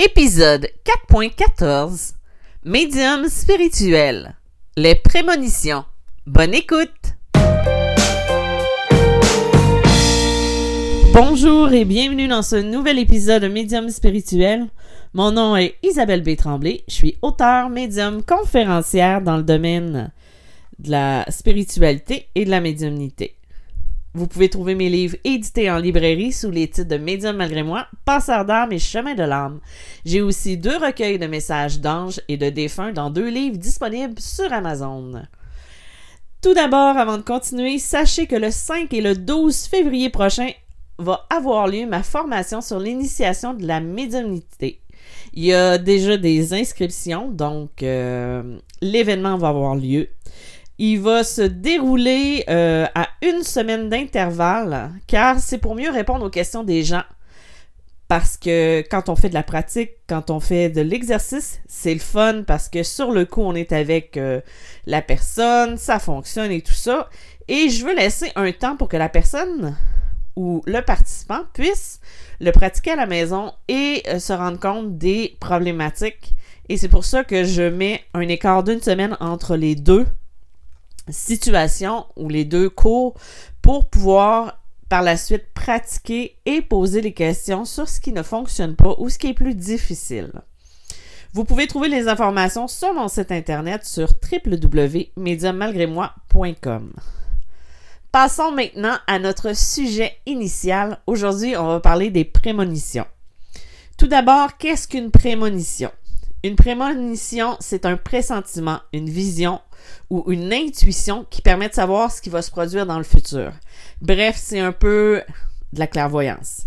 Épisode 4.14 Médium spirituel Les prémonitions. Bonne écoute Bonjour et bienvenue dans ce nouvel épisode de Médium spirituel. Mon nom est Isabelle B. Tremblay. Je suis auteur, médium, conférencière dans le domaine de la spiritualité et de la médiumnité. Vous pouvez trouver mes livres édités en librairie sous les titres de Médium malgré moi, Passeur d'âme et Chemin de l'âme. J'ai aussi deux recueils de messages d'anges et de défunts dans deux livres disponibles sur Amazon. Tout d'abord, avant de continuer, sachez que le 5 et le 12 février prochain va avoir lieu ma formation sur l'initiation de la médiumnité. Il y a déjà des inscriptions, donc euh, l'événement va avoir lieu. Il va se dérouler euh, à une semaine d'intervalle, car c'est pour mieux répondre aux questions des gens. Parce que quand on fait de la pratique, quand on fait de l'exercice, c'est le fun parce que sur le coup, on est avec euh, la personne, ça fonctionne et tout ça. Et je veux laisser un temps pour que la personne ou le participant puisse le pratiquer à la maison et euh, se rendre compte des problématiques. Et c'est pour ça que je mets un écart d'une semaine entre les deux situations ou les deux cours pour pouvoir par la suite pratiquer et poser les questions sur ce qui ne fonctionne pas ou ce qui est plus difficile. Vous pouvez trouver les informations sur mon site internet sur www.mediummalgrémoi.com. Passons maintenant à notre sujet initial. Aujourd'hui, on va parler des prémonitions. Tout d'abord, qu'est-ce qu'une prémonition? Une prémonition, c'est un pressentiment, une vision ou une intuition qui permet de savoir ce qui va se produire dans le futur. Bref, c'est un peu de la clairvoyance.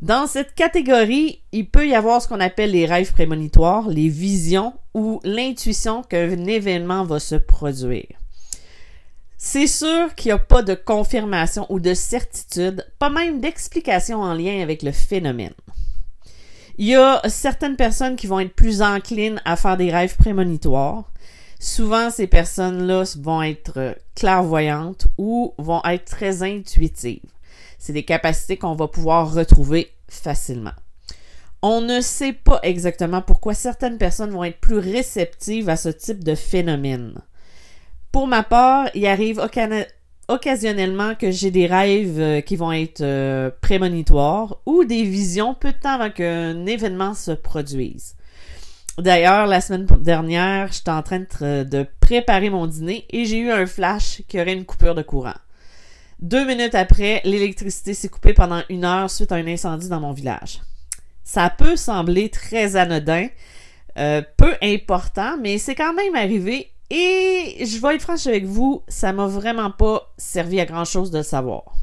Dans cette catégorie, il peut y avoir ce qu'on appelle les rêves prémonitoires, les visions ou l'intuition qu'un événement va se produire. C'est sûr qu'il n'y a pas de confirmation ou de certitude, pas même d'explication en lien avec le phénomène. Il y a certaines personnes qui vont être plus enclines à faire des rêves prémonitoires. Souvent, ces personnes-là vont être clairvoyantes ou vont être très intuitives. C'est des capacités qu'on va pouvoir retrouver facilement. On ne sait pas exactement pourquoi certaines personnes vont être plus réceptives à ce type de phénomène. Pour ma part, il arrive occasionnellement que j'ai des rêves euh, qui vont être euh, prémonitoires ou des visions peu de temps avant qu'un événement se produise. D'ailleurs, la semaine dernière, j'étais en train de, préparer mon dîner et j'ai eu un flash qu'il y aurait une coupure de courant. Deux minutes après, l'électricité s'est coupée pendant une heure suite à un incendie dans mon village. Ça peut sembler très anodin, euh, peu important, mais c'est quand même arrivé et je vais être franche avec vous, ça m'a vraiment pas servi à grand chose de savoir.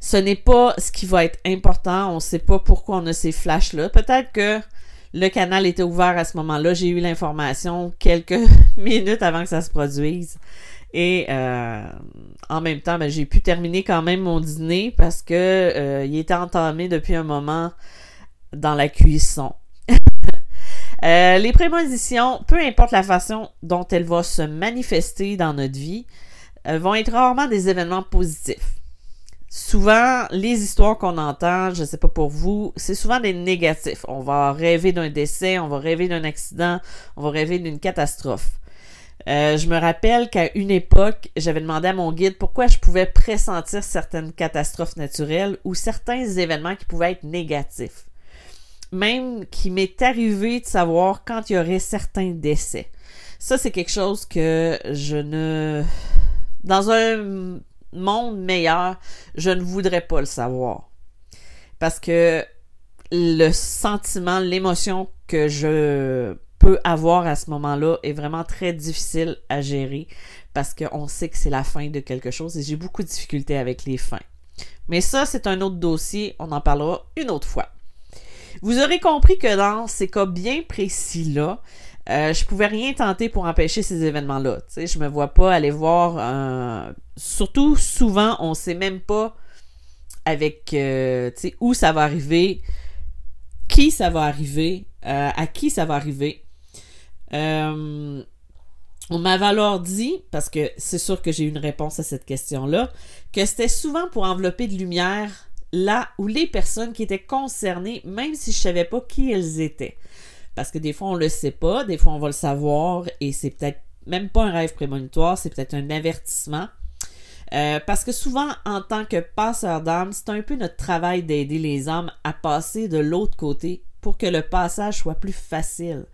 Ce n'est pas ce qui va être important. On ne sait pas pourquoi on a ces flashs-là. Peut-être que le canal était ouvert à ce moment-là. J'ai eu l'information quelques minutes avant que ça se produise. Et euh, en même temps, ben, j'ai pu terminer quand même mon dîner parce que euh, était entamé depuis un moment dans la cuisson. Euh, les prémonitions, peu importe la façon dont elles vont se manifester dans notre vie, vont être rarement des événements positifs. Souvent, les histoires qu'on entend, je ne sais pas pour vous, c'est souvent des négatifs. On va rêver d'un décès, on va rêver d'un accident, on va rêver d'une catastrophe. Euh, je me rappelle qu'à une époque, j'avais demandé à mon guide pourquoi je pouvais pressentir certaines catastrophes naturelles ou certains événements qui pouvaient être négatifs même qui m'est arrivé de savoir quand il y aurait certains décès. Ça, c'est quelque chose que je ne... Dans un monde meilleur, je ne voudrais pas le savoir. Parce que le sentiment, l'émotion que je peux avoir à ce moment-là est vraiment très difficile à gérer parce qu'on sait que c'est la fin de quelque chose et j'ai beaucoup de difficultés avec les fins. Mais ça, c'est un autre dossier, on en parlera une autre fois. Vous aurez compris que dans ces cas bien précis-là, euh, je pouvais rien tenter pour empêcher ces événements-là. Tu sais, je me vois pas aller voir. Euh, surtout, souvent, on sait même pas avec euh, où ça va arriver, qui ça va arriver, euh, à qui ça va arriver. on m'avait alors dit, parce que c'est sûr que j'ai eu une réponse à cette question-là, que c'était souvent pour envelopper de lumière là ou les personnes qui étaient concernées, même si je savais pas qui elles étaient. Parce que des fois, on le sait pas, des fois, on va le savoir et c'est peut-être même pas un rêve prémonitoire, c'est peut-être un avertissement. Euh, parce que souvent, en tant que passeur d'âme, c'est un peu notre travail d'aider les âmes à passer de l'autre côté pour que le passage soit plus facile.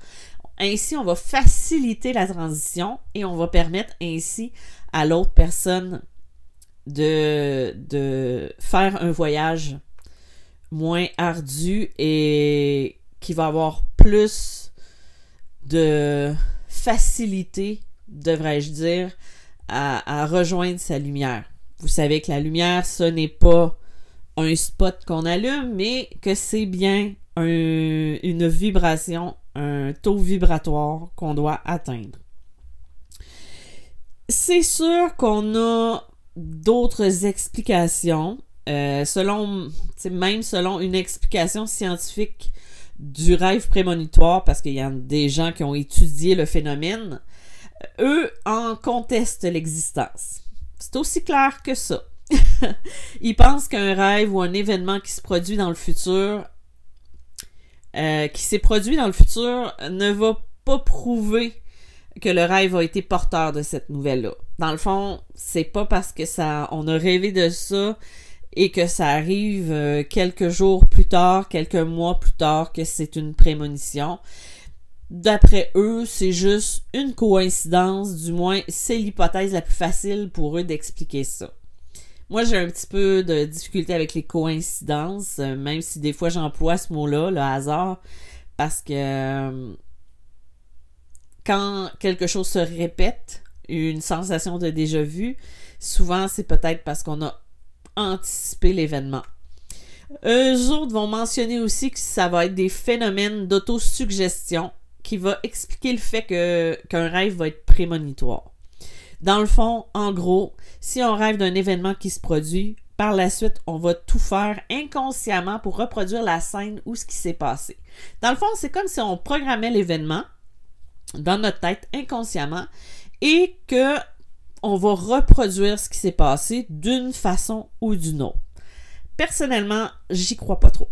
Ainsi, on va faciliter la transition et on va permettre ainsi à l'autre personne de, de faire un voyage moins ardu et qui va avoir plus de facilité, devrais-je dire, à, rejoindre sa lumière. Vous savez que la lumière, ce n'est pas un spot qu'on allume, mais que c'est bien une vibration, un taux vibratoire qu'on doit atteindre. C'est sûr qu'on a d'autres explications, euh, selon, même selon une explication scientifique du rêve prémonitoire, parce qu'il y a des gens qui ont étudié le phénomène, eux en contestent l'existence. C'est aussi clair que ça. Ils pensent qu'un rêve ou un événement qui se produit dans le futur, euh, qui s'est produit dans le futur, ne va pas prouver que le rêve a été porteur de cette nouvelle-là. Dans le fond, c'est pas parce que ça, on a rêvé de ça et que ça arrive euh, quelques jours plus tard, quelques mois plus tard, que c'est une prémonition. D'après eux, c'est juste une coïncidence, du moins c'est l'hypothèse la plus facile pour eux d'expliquer ça. Moi, j'ai un petit peu de difficulté avec les coïncidences, euh, même si des fois j'emploie ce mot-là, le hasard, parce que euh, quand quelque chose se répète, une sensation de déjà vu, souvent c'est peut-être parce qu'on a anticipé l'événement. Eux autres vont mentionner aussi que ça va être des phénomènes d'autosuggestion qui va expliquer le fait qu'un rêve va être prémonitoire. Dans le fond, en gros, si on rêve d'un événement qui se produit, par la suite, on va tout faire inconsciemment pour reproduire la scène ou ce qui s'est passé. Dans le fond, c'est comme si on programmait l'événement dans notre tête inconsciemment et que on va reproduire ce qui s'est passé d'une façon ou d'une autre. Personnellement, j'y crois pas trop.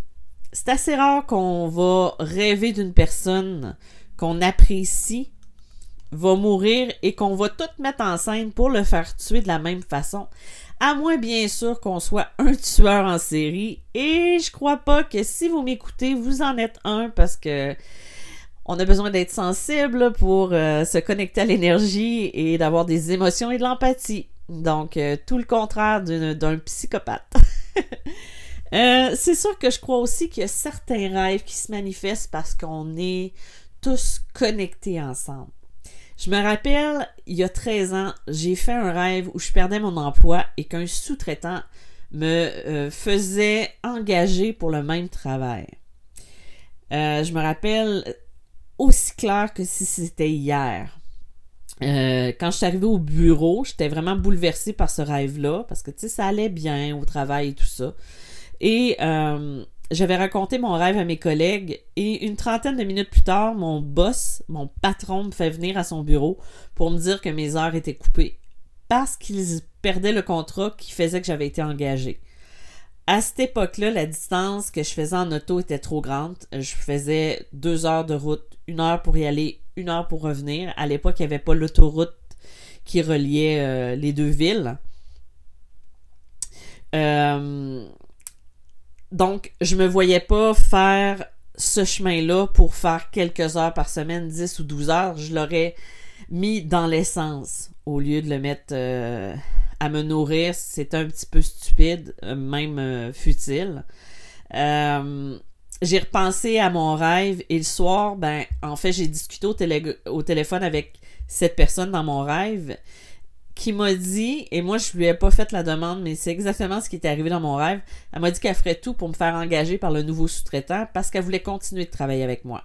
C'est assez rare qu'on va rêver d'une personne qu'on apprécie va mourir et qu'on va tout mettre en scène pour le faire tuer de la même façon. À moins bien sûr qu'on soit un tueur en série. Et je crois pas que si vous m'écoutez, vous en êtes un parce que on a besoin d'être sensible pour euh, se connecter à l'énergie et d'avoir des émotions et de l'empathie. Donc, euh, tout le contraire d'un psychopathe. Euh, c'est sûr que je crois aussi qu'il y a certains rêves qui se manifestent parce qu'on est tous connectés ensemble. Je me rappelle, il y a 13 ans, j'ai fait un rêve où je perdais mon emploi et qu'un sous-traitant me faisait engager pour le même travail. je me rappelle aussi clair que si c'était hier. Euh, quand je suis arrivée au bureau, j'étais vraiment bouleversée par ce rêve-là parce que tu sais, ça allait bien au travail et tout ça. Et euh, j'avais raconté mon rêve à mes collègues et une trentaine de minutes plus tard, mon boss, mon patron me fait venir à son bureau pour me dire que mes heures étaient coupées parce qu'ils perdaient le contrat qui faisait que j'avais été engagée. À cette époque-là, la distance que je faisais en auto était trop grande. Je faisais deux heures de route, une heure pour y aller, une heure pour revenir. À l'époque, il n'y avait pas l'autoroute qui reliait euh, les deux villes. Euh, donc, je me voyais pas faire ce chemin-là pour faire quelques heures par semaine, 10 ou 12 heures. Je l'aurais mis dans l'essence au lieu de le mettre euh, à me nourrir, c'est un petit peu stupide, euh, même euh, futile. Euh, j'ai repensé à mon rêve et le soir, ben, en fait, j'ai discuté au, téléphone avec cette personne dans mon rêve qui m'a dit, et moi je lui ai pas fait la demande, mais c'est exactement ce qui était arrivé dans mon rêve. Elle m'a dit qu'elle ferait tout pour me faire engager par le nouveau sous-traitant parce qu'elle voulait continuer de travailler avec moi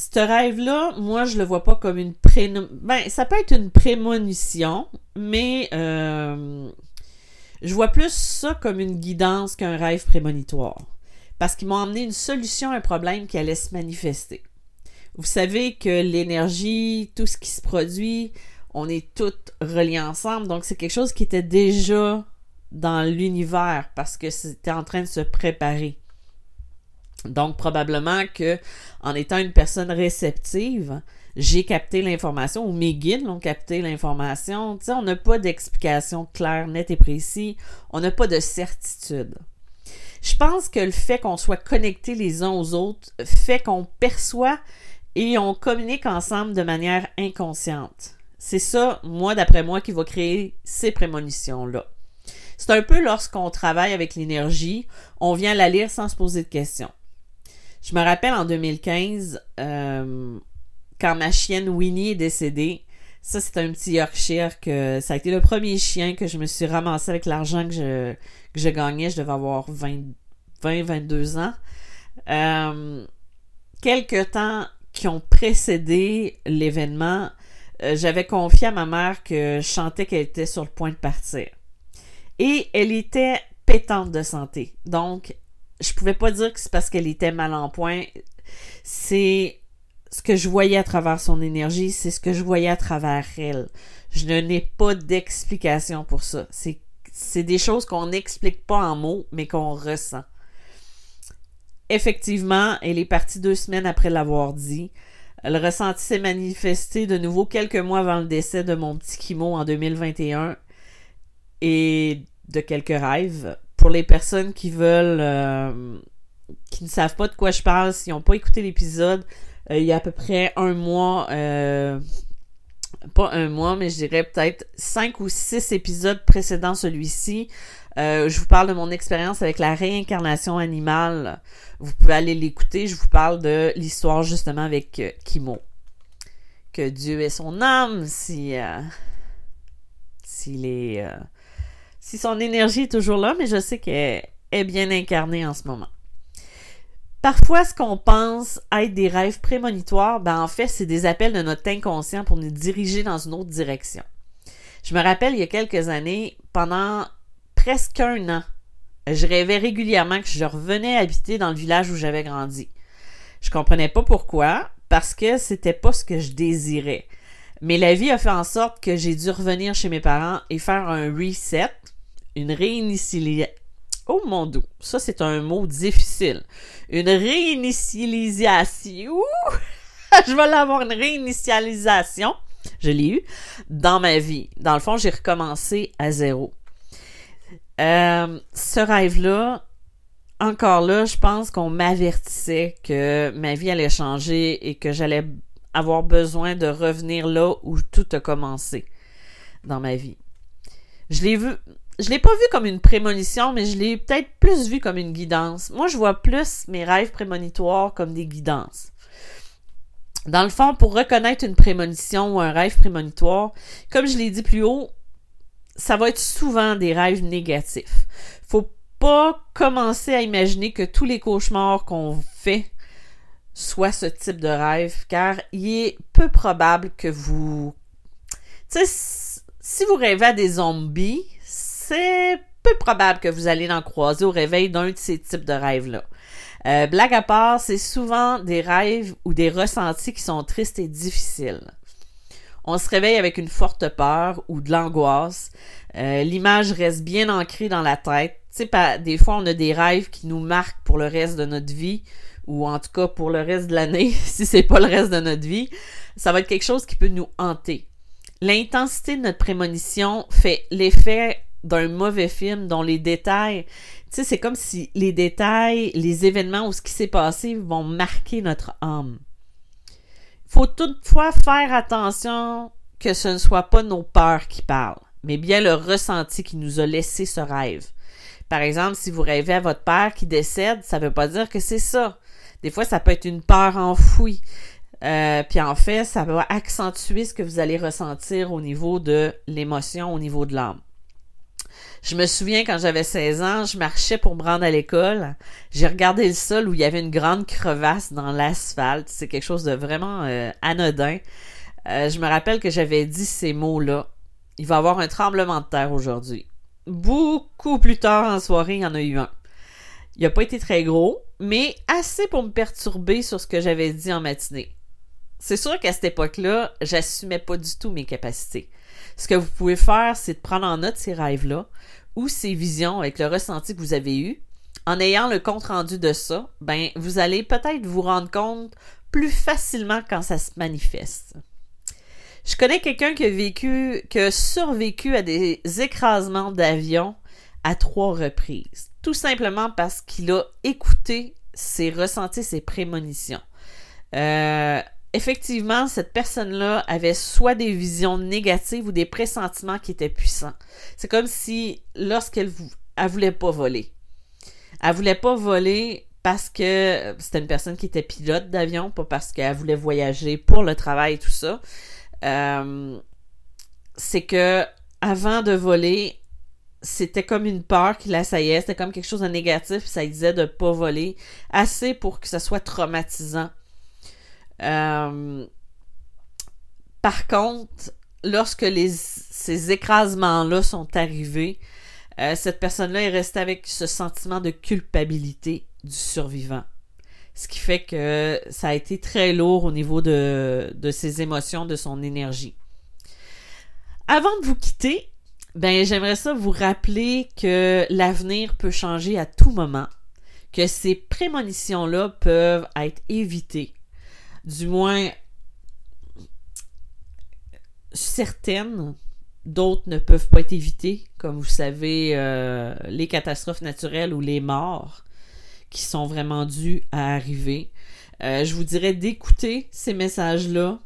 ce rêve-là, moi, je le vois pas comme une pré... Ben, ça peut être une prémonition, mais euh, je vois plus ça comme une guidance qu'un rêve prémonitoire. Parce qu'il m'a emmené une solution à un problème qui allait se manifester. Vous savez que l'énergie, tout ce qui se produit, on est toutes reliés ensemble, donc c'est quelque chose qui était déjà dans l'univers parce que c'était en train de se préparer. Donc probablement que en étant une personne réceptive, j'ai capté l'information ou mes guides l'ont capté l'information. Tu on n'a pas d'explication claire, nette et précise. On n'a pas de certitude. Je pense que le fait qu'on soit connectés les uns aux autres fait qu'on perçoit et on communique ensemble de manière inconsciente. C'est ça, moi, d'après moi, qui va créer ces prémonitions-là. C'est un peu lorsqu'on travaille avec l'énergie, on vient la lire sans se poser de questions. Je me rappelle en 2015, euh, quand ma chienne Winnie est décédée, ça c'est un petit Yorkshire que ça a été le premier chien que je me suis ramassé avec l'argent que je, que je gagnais. Je devais avoir 20, 20 22 ans. Euh, quelques temps qui ont précédé l'événement, euh, j'avais confié à ma mère que je chantais qu'elle était sur le point de partir. Et elle était pétante de santé. Donc, je pouvais pas dire que c'est parce qu'elle était mal en point. C'est ce que je voyais à travers son énergie, c'est ce que je voyais à travers elle. Je n'ai pas d'explication pour ça. C'est, des choses qu'on n'explique pas en mots, mais qu'on ressent. Effectivement, elle est partie deux semaines après l'avoir dit. Le ressenti s'est manifesté de nouveau quelques mois avant le décès de mon petit Kimo en 2021 et de quelques rêves les personnes qui veulent, euh, qui ne savent pas de quoi je parle, s'ils n'ont pas écouté l'épisode, euh, il y a à peu près un mois, euh, pas un mois, mais je dirais peut-être cinq ou six épisodes précédant celui-ci. je vous parle de mon expérience avec la réincarnation animale. Vous pouvez aller l'écouter. Je vous parle de l'histoire justement avec Kimo. Que Dieu ait son âme si s'il est si son énergie est toujours là, mais je sais qu'elle est bien incarnée en ce moment. Parfois, ce qu'on pense être des rêves prémonitoires, ben en fait, c'est des appels de notre inconscient pour nous diriger dans une autre direction. Je me rappelle, il y a quelques années, pendant presque un an, je rêvais régulièrement que je revenais habiter dans le village où j'avais grandi. Je comprenais pas pourquoi, parce que c'était pas ce que je désirais. Mais la vie a fait en sorte que j'ai dû revenir chez mes parents et faire un reset, une réinitialisation. Oh mon dieu, ça c'est un mot difficile. Une réinitialisation. je vais l'avoir une réinitialisation. Je l'ai eu dans ma vie. Dans le fond, j'ai recommencé à zéro. Euh, ce rêve-là, encore là, je pense qu'on m'avertissait que ma vie allait changer et que j'allais avoir besoin de revenir là où tout a commencé dans ma vie. Je l'ai vu, je l'ai pas vu comme une prémonition, mais je l'ai peut-être plus vu comme une guidance. Moi, je vois plus mes rêves prémonitoires comme des guidances. Dans le fond, pour reconnaître une prémonition ou un rêve prémonitoire, comme je l'ai dit plus haut, ça va être souvent des rêves négatifs. Faut pas commencer à imaginer que tous les cauchemars qu'on fait soient ce type de rêve, car il est peu probable que vous... Tu sais, si vous rêvez à des zombies, c'est peu probable que vous allez en croiser au réveil d'un de ces types de rêves-là. Euh, blague à part, c'est souvent des rêves ou des ressentis qui sont tristes et difficiles. On se réveille avec une forte peur ou de l'angoisse. Euh, l'image reste bien ancrée dans la tête. Des fois, on a des rêves qui nous marquent pour le reste de notre vie, ou en tout cas pour le reste de l'année, si c'est pas le reste de notre vie. Ça va être quelque chose qui peut nous hanter. L'intensité de notre prémonition fait l'effet d'un mauvais film dont les détails, tu sais, c'est comme si les détails, les événements ou ce qui s'est passé vont marquer notre âme. Il faut toutefois faire attention que ce ne soit pas nos peurs qui parlent, mais bien le ressenti qui nous a laissé ce rêve. Par exemple, si vous rêvez à votre père qui décède, ça ne veut pas dire que c'est ça. Des fois, ça peut être une peur enfouie. Euh, puis en fait, ça va accentuer ce que vous allez ressentir au niveau de l'émotion, au niveau de l'âme. Je me souviens quand j'avais 16 ans, je marchais pour me rendre à l'école. J'ai regardé le sol où il y avait une grande crevasse dans l'asphalte. C'est quelque chose de vraiment euh, anodin. Euh, je me rappelle que j'avais dit ces mots-là. Il va y avoir un tremblement de terre aujourd'hui. Beaucoup plus tard en soirée, il y en a eu un. Il n'a pas été très gros, mais assez pour me perturber sur ce que j'avais dit en matinée. C'est sûr qu'à cette époque-là, j'assumais pas du tout mes capacités. Ce que vous pouvez faire, c'est de prendre en note ces rêves-là. ou ses visions avec le ressenti que vous avez eu, en ayant le compte rendu de ça, ben vous allez peut-être vous rendre compte plus facilement quand ça se manifeste. Je connais quelqu'un qui a vécu, qui a survécu à des écrasements d'avion à trois reprises. Tout simplement parce qu'il a écouté ses ressentis, ses prémonitions. Euh, effectivement, cette personne-là avait soit des visions négatives ou des pressentiments qui étaient puissants. C'est comme si, lorsqu'elle elle voulait pas voler, elle voulait pas voler parce que c'était une personne qui était pilote d'avion, pas parce qu'elle voulait voyager pour le travail et tout ça. Euh, c'est que avant de voler, c'était comme une peur qui l'assaillait, c'était comme quelque chose de négatif, ça disait de pas voler, assez pour que ça soit traumatisant. Euh, par contre, lorsque ces écrasements-là sont arrivés, euh, cette personne-là est restée avec ce sentiment de culpabilité du survivant. Ce qui fait que ça a été très lourd au niveau de, de ses émotions, de son énergie. Avant de vous quitter, ben j'aimerais ça vous rappeler que l'avenir peut changer à tout moment, que ces prémonitions-là peuvent être évitées. Du moins certaines, d'autres ne peuvent pas être évitées, comme vous savez, euh, les catastrophes naturelles ou les morts qui sont vraiment dus à arriver. Euh, je vous dirais d'écouter ces messages-là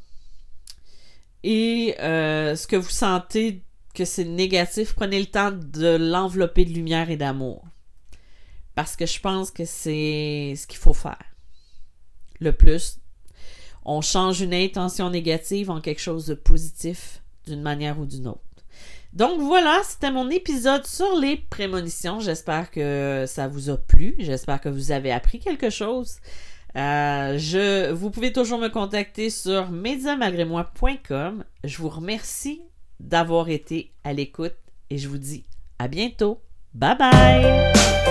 et euh, ce que vous sentez que c'est négatif, prenez le temps de l'envelopper de lumière et d'amour. Parce que je pense que c'est ce qu'il faut faire. Le plus, on change une intention négative en quelque chose de positif d'une manière ou d'une autre. Donc voilà, c'était mon épisode sur les prémonitions. J'espère que ça vous a plu. J'espère que vous avez appris quelque chose. Euh, je, vous pouvez toujours me contacter sur mediamalgrémoi.com. Je vous remercie d'avoir été à l'écoute et je vous dis à bientôt. Bye bye!